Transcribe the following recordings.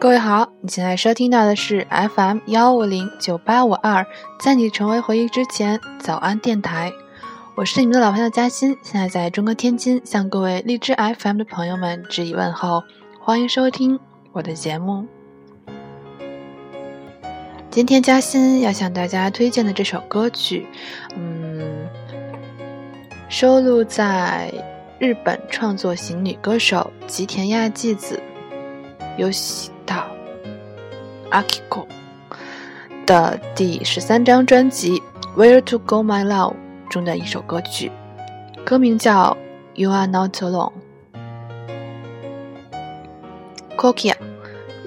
各位好，你现在收听到的是 FM 幺五零九八五二，在你成为回忆之前，早安电台，我是你们的老朋友嘉欣，现在在中国天津，向各位荔枝 FM 的朋友们致以问候，欢迎收听我的节目。今天嘉欣要向大家推荐的这首歌曲，嗯，收录在日本创作型女歌手吉田亚纪子。有喜阿 k i o 的第十三张专辑《Where to Go My Love》中的一首歌曲，歌名叫《You Are Not Alone》。Kokia，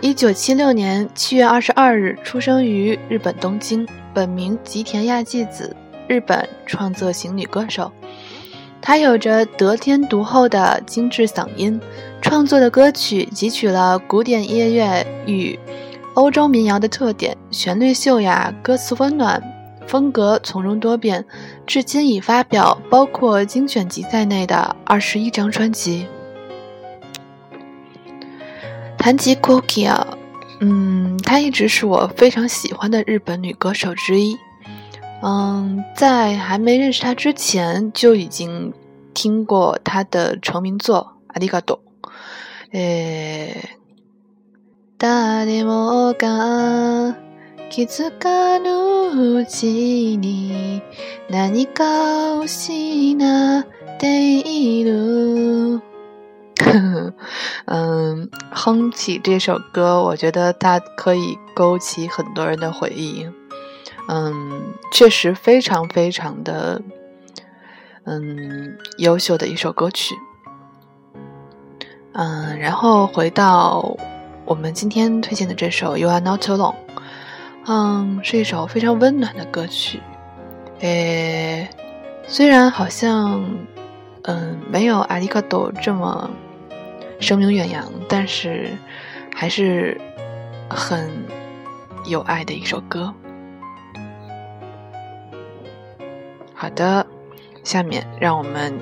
一九七六年七月二十二日出生于日本东京，本名吉田亚纪子，日本创作型女歌手。她有着得天独厚的精致嗓音。创作的歌曲汲取了古典音乐与欧洲民谣的特点，旋律秀雅，歌词温暖，风格从容多变。至今已发表包括精选集在内的二十一张专辑。谈及 Kokia，嗯，她一直是我非常喜欢的日本女歌手之一。嗯，在还没认识她之前，就已经听过她的成名作《阿里嘎多》。诶、誰もが気づかぬうちに何かを失っている。嗯，哼起这首歌，我觉得它可以勾起很多人的回忆。嗯，确实非常非常的，嗯，优秀的一首歌曲。嗯，然后回到 我们今天推荐的这首《You Are Not Alone》，嗯，是一首非常温暖的歌曲。诶，虽然好像嗯没有《阿里卡多》这么声名远扬，但是还是很有爱的一首歌。好的，下面让我们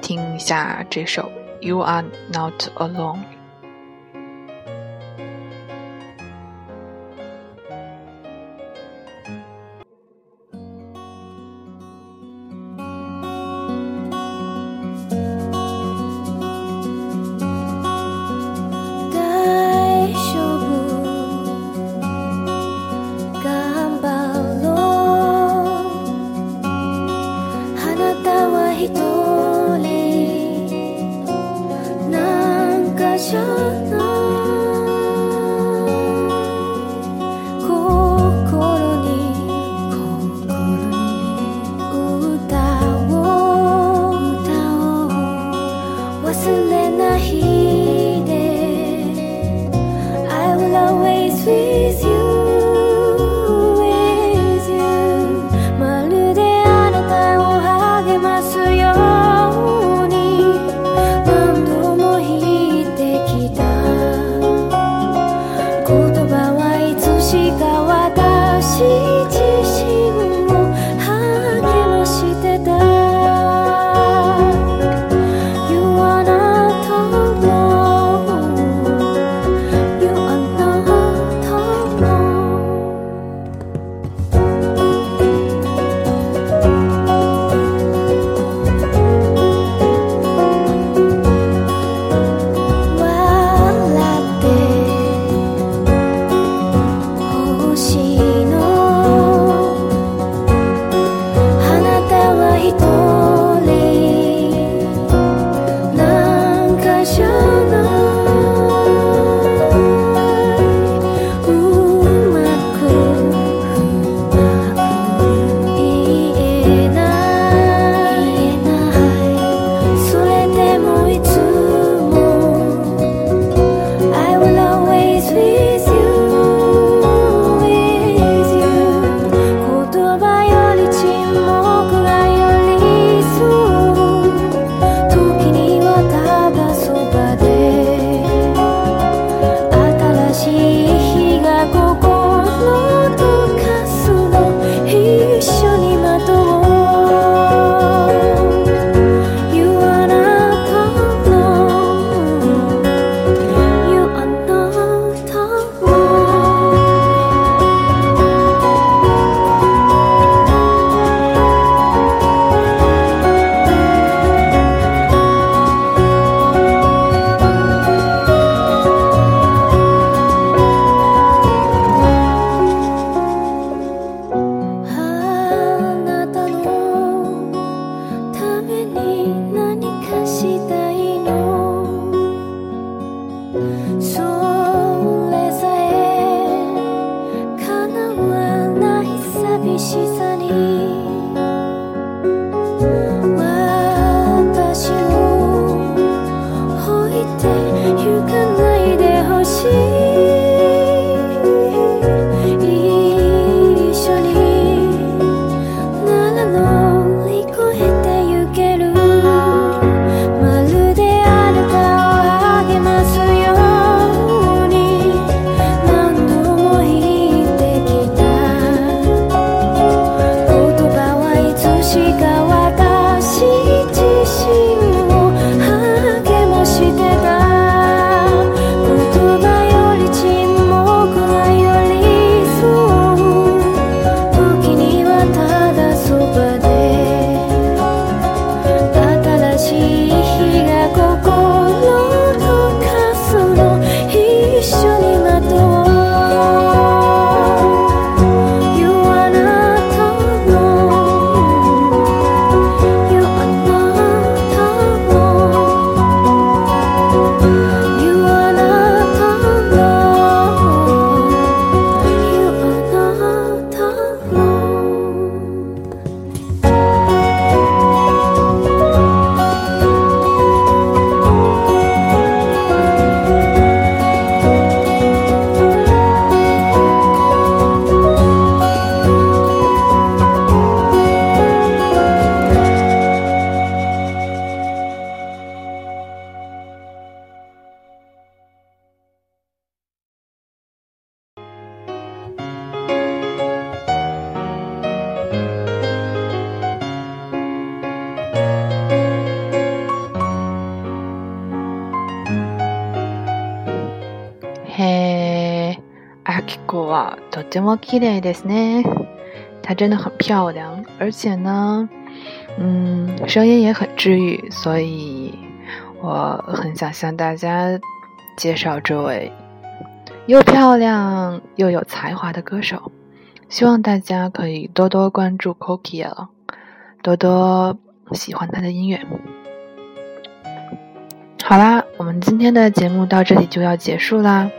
听一下这首。You are not alone. 哇，とても綺麗ですね。她真的很漂亮，而且呢，嗯，声音也很治愈，所以我很想向大家介绍这位又漂亮又有才华的歌手。希望大家可以多多关注 Kokia，多多喜欢她的音乐。好啦，我们今天的节目到这里就要结束啦。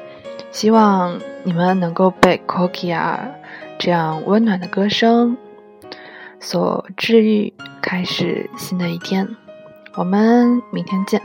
希望你们能够被 c o k i a 这样温暖的歌声所治愈，开始新的一天。我们明天见。